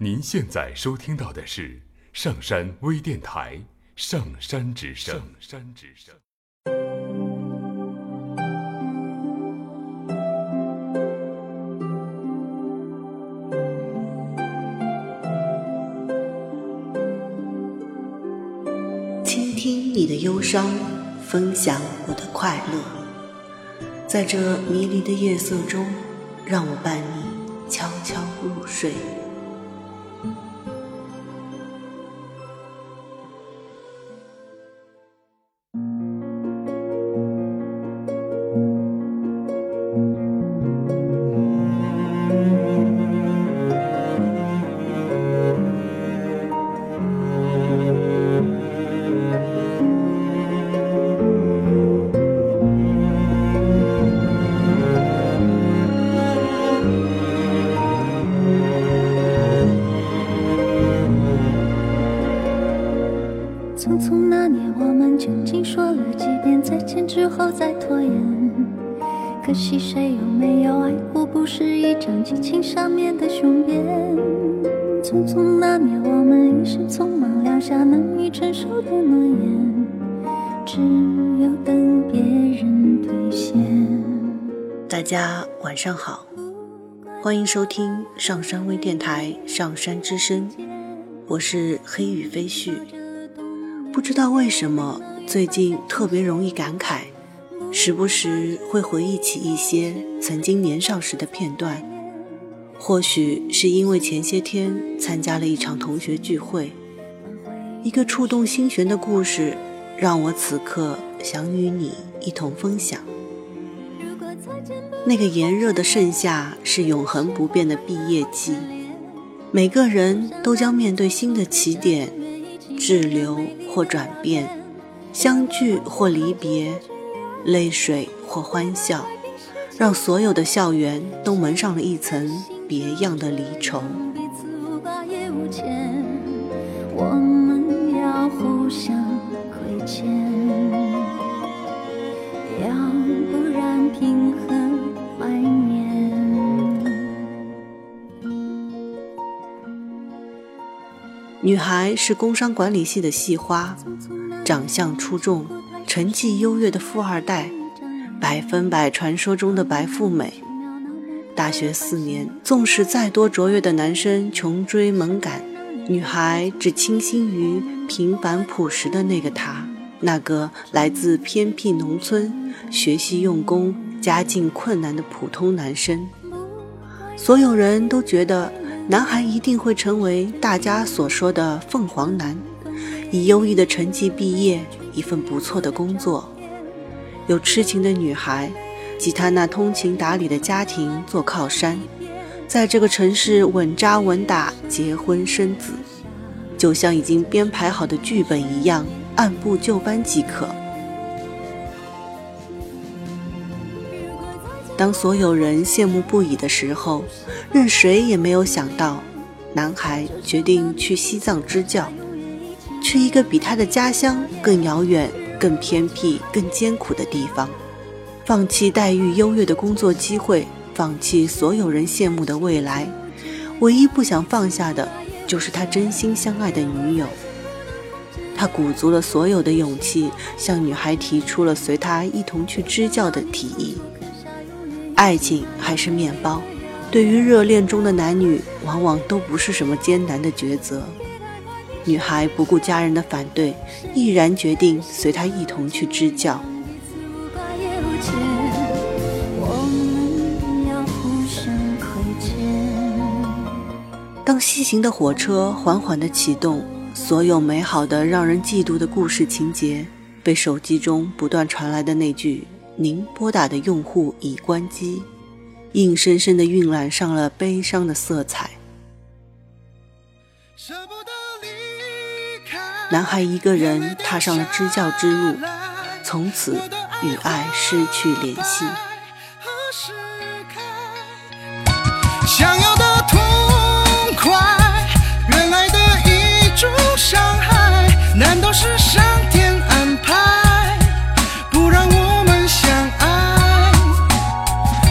您现在收听到的是上山微电台《上山之声》。上山之声。倾听你的忧伤，分享我的快乐，在这迷离的夜色中，让我伴你悄悄入睡。说了几遍再见之后再拖延？可惜谁有没有爱过，不是一张激情上面的雄辩。匆匆那年，我们一时匆忙撂下难以承受的诺言，只有等别人兑现。大家晚上好，欢迎收听上山微电台《上山之声》，我是黑羽飞絮。不知道为什么，最近特别容易感慨，时不时会回忆起一些曾经年少时的片段。或许是因为前些天参加了一场同学聚会，一个触动心弦的故事，让我此刻想与你一同分享。那个炎热的盛夏是永恒不变的毕业季，每个人都将面对新的起点，滞留或转变，相聚或离别，泪水或欢笑，让所有的校园都蒙上了一层别样的离愁。我们要互相亏欠，要不然怀念？女孩是工商管理系的系花，长相出众，成绩优越的富二代，百分百传说中的白富美。大学四年，纵使再多卓越的男生穷追猛赶，女孩只倾心于平凡朴实的那个他，那个来自偏僻农村、学习用功、家境困难的普通男生。所有人都觉得男孩一定会成为大家所说的凤凰男，以优异的成绩毕业，一份不错的工作，有痴情的女孩。及他那通情达理的家庭做靠山，在这个城市稳扎稳打结婚生子，就像已经编排好的剧本一样，按部就班即可。当所有人羡慕不已的时候，任谁也没有想到，男孩决定去西藏支教，去一个比他的家乡更遥远、更偏僻、更艰苦的地方。放弃待遇优越的工作机会，放弃所有人羡慕的未来，唯一不想放下的就是他真心相爱的女友。他鼓足了所有的勇气，向女孩提出了随他一同去支教的提议。爱情还是面包，对于热恋中的男女，往往都不是什么艰难的抉择。女孩不顾家人的反对，毅然决定随他一同去支教。当西行的火车缓缓地启动，所有美好的、让人嫉妒的故事情节，被手机中不断传来的那句“您拨打的用户已关机”，硬生生地晕染上了悲伤的色彩。男孩一个人踏上了支教之路，从此与爱失去联系。想要的痛快，原来的一种伤害，难道是上天安排，不让我们相爱？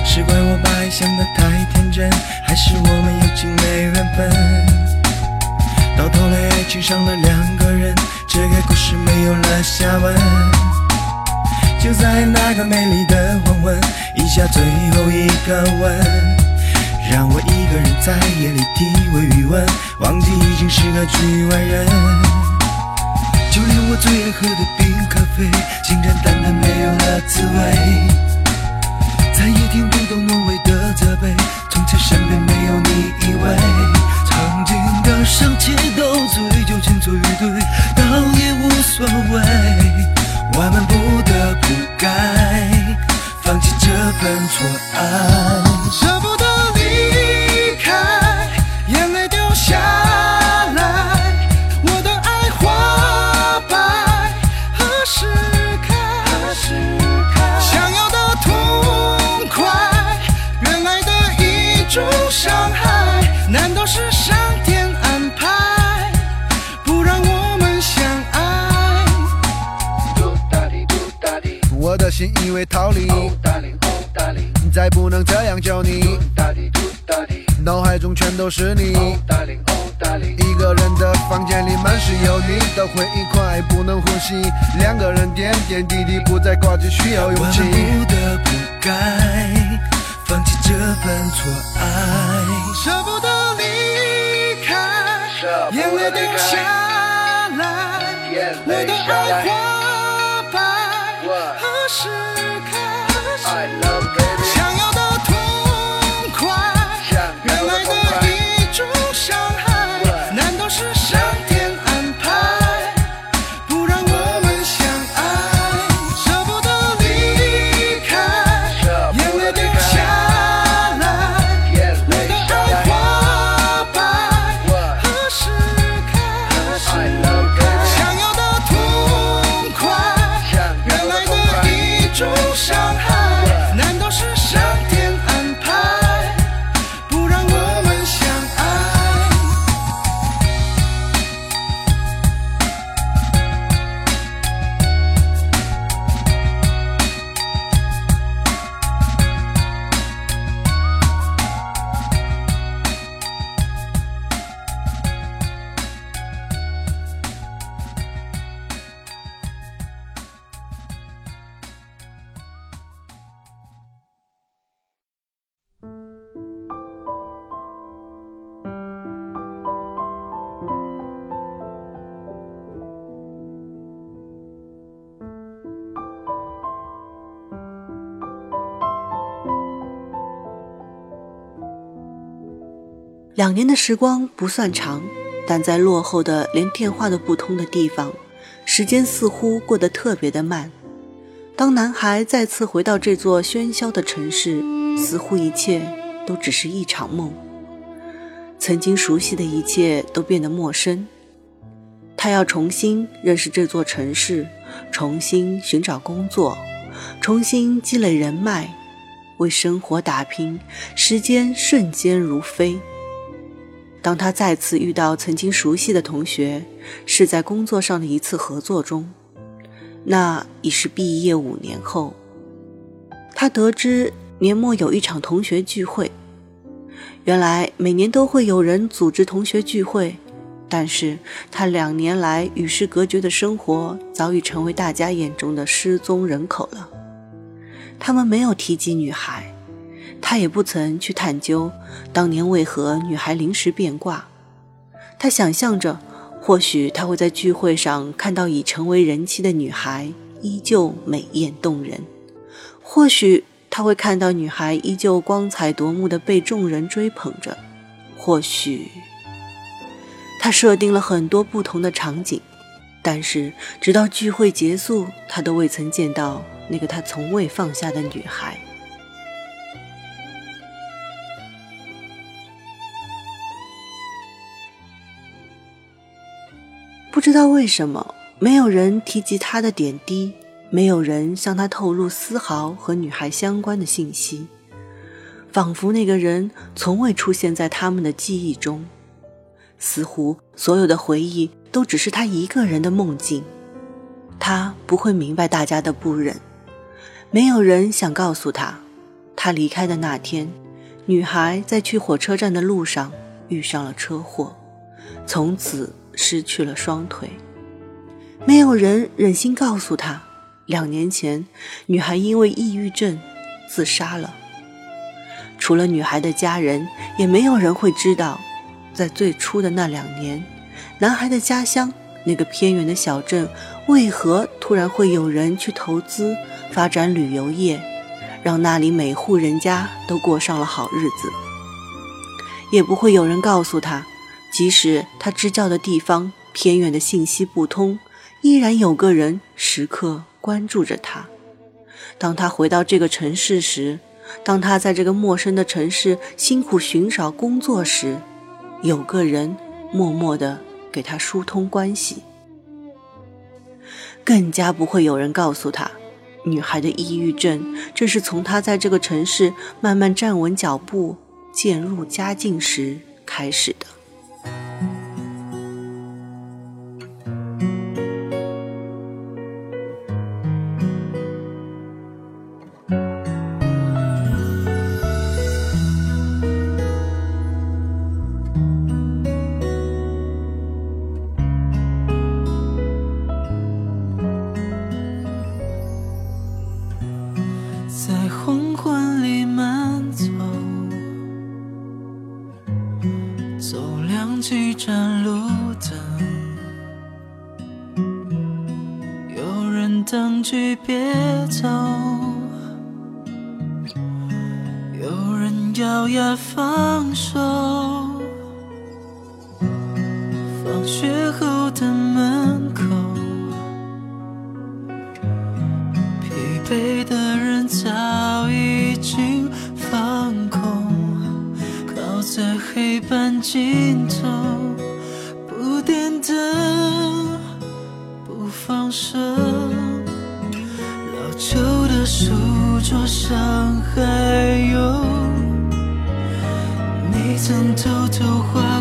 是怪我把爱想得太天真，还是我们有情没缘分？情上了两个人，这个故事没有了下文。就在那个美丽的黄昏，一下最后一个吻，让我一个人在夜里体味余温，忘记已经是个局外人。就连我最爱喝的冰咖啡，竟然淡淡没有了滋味。再不能这样叫你，脑海中全都是你。一个人的房间里满是有你的回忆，快不能呼吸。两个人点点滴滴不再挂记，需要勇气。我们不得不该放弃这份错爱，舍不得离开，眼泪掉下来，我的爱花白何时开？想伤害，两年的时光不算长，但在落后的连电话都不通的地方，时间似乎过得特别的慢。当男孩再次回到这座喧嚣的城市，似乎一切都只是一场梦。曾经熟悉的一切都变得陌生。他要重新认识这座城市，重新寻找工作，重新积累人脉，为生活打拼。时间瞬间如飞。当他再次遇到曾经熟悉的同学，是在工作上的一次合作中，那已是毕业五年后。他得知年末有一场同学聚会，原来每年都会有人组织同学聚会，但是他两年来与世隔绝的生活早已成为大家眼中的失踪人口了。他们没有提及女孩。他也不曾去探究当年为何女孩临时变卦。他想象着，或许他会在聚会上看到已成为人妻的女孩依旧美艳动人；或许他会看到女孩依旧光彩夺目的被众人追捧着；或许他设定了很多不同的场景，但是直到聚会结束，他都未曾见到那个他从未放下的女孩。知道为什么，没有人提及他的点滴，没有人向他透露丝毫和女孩相关的信息，仿佛那个人从未出现在他们的记忆中，似乎所有的回忆都只是他一个人的梦境。他不会明白大家的不忍，没有人想告诉他，他离开的那天，女孩在去火车站的路上遇上了车祸，从此。失去了双腿。没有人忍心告诉他，两年前女孩因为抑郁症自杀了。除了女孩的家人，也没有人会知道，在最初的那两年，男孩的家乡那个偏远的小镇，为何突然会有人去投资发展旅游业，让那里每户人家都过上了好日子。也不会有人告诉他，即使他支教的地方偏远的信息不通，依然有个人时刻关注着他。当他回到这个城市时，当他在这个陌生的城市辛苦寻找工作时，有个人默默地给他疏通关系。更加不会有人告诉他，女孩的抑郁症正是从她在这个城市慢慢站稳脚步、渐入佳境时开始的。几盏路灯，有人等句别走，有人咬牙放手。放学后的门口，疲惫的人在尽头，不点灯，不放手。老旧的书桌上还有你曾偷偷画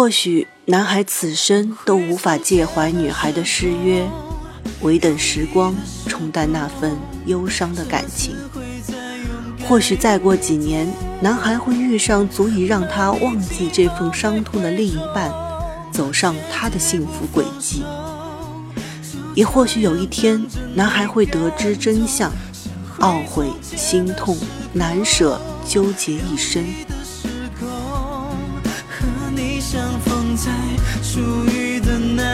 或许男孩此生都无法介怀女孩的失约。唯等时光冲淡那份忧伤的感情。或许再过几年，男孩会遇上足以让他忘记这份伤痛的另一半，走上他的幸福轨迹。也或许有一天，男孩会得知真相，懊悔、心痛、难舍，纠结一生。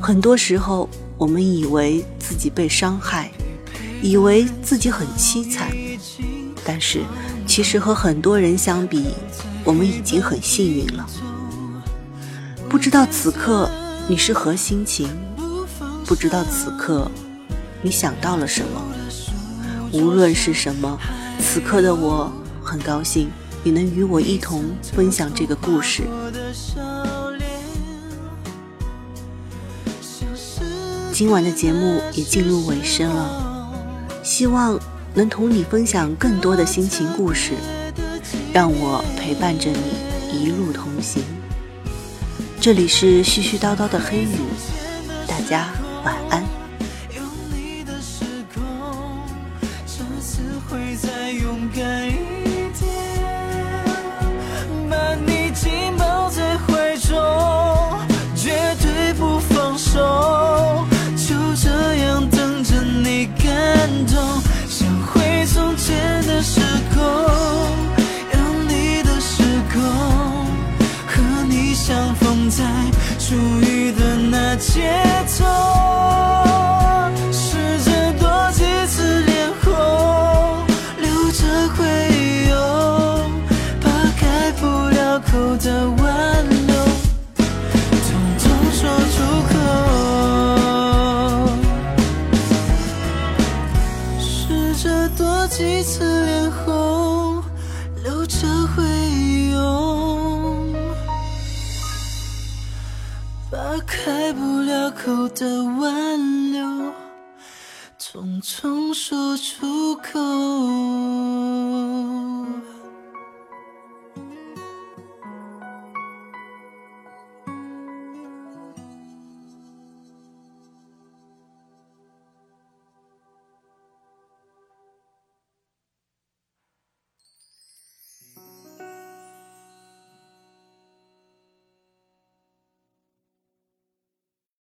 很多时候，我们以为自己被伤害，以为自己很凄惨，但是其实和很多人相比，我们已经很幸运了。不知道此刻你是何心情，不知道此刻你想到了什么。无论是什么，此刻的我很高兴你能与我一同分享这个故事。今晚的节目也进入尾声了，希望能同你分享更多的心情故事，让我陪伴着你一路同行。这里是絮絮叨叨的黑雨，大家晚安。有你的时空，下次会再勇敢，试的挽留，匆匆说出口。